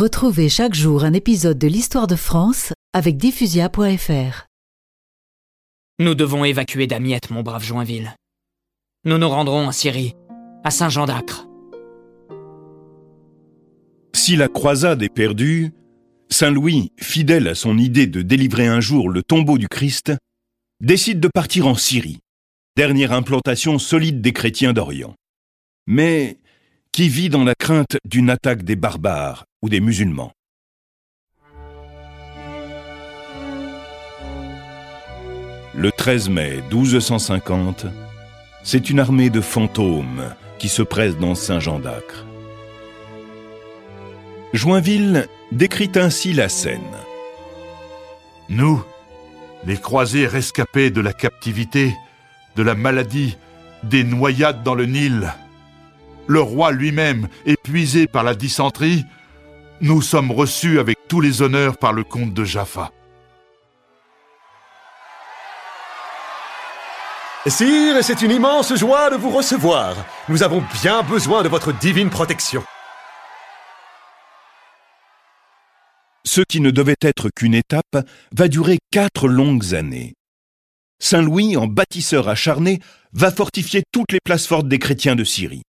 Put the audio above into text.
Retrouvez chaque jour un épisode de l'histoire de France avec diffusia.fr. Nous devons évacuer Damiette, mon brave Joinville. Nous nous rendrons en Syrie, à Saint-Jean d'Acre. Si la croisade est perdue, Saint Louis, fidèle à son idée de délivrer un jour le tombeau du Christ, décide de partir en Syrie, dernière implantation solide des chrétiens d'Orient. Mais qui vit dans la crainte d'une attaque des barbares ou des musulmans. Le 13 mai 1250, c'est une armée de fantômes qui se presse dans Saint-Jean d'Acre. Joinville décrit ainsi la scène. Nous, les croisés rescapés de la captivité, de la maladie, des noyades dans le Nil, le roi lui-même épuisé par la dysenterie, nous sommes reçus avec tous les honneurs par le comte de Jaffa. Sire, c'est une immense joie de vous recevoir. Nous avons bien besoin de votre divine protection. Ce qui ne devait être qu'une étape va durer quatre longues années. Saint Louis, en bâtisseur acharné, va fortifier toutes les places fortes des chrétiens de Syrie.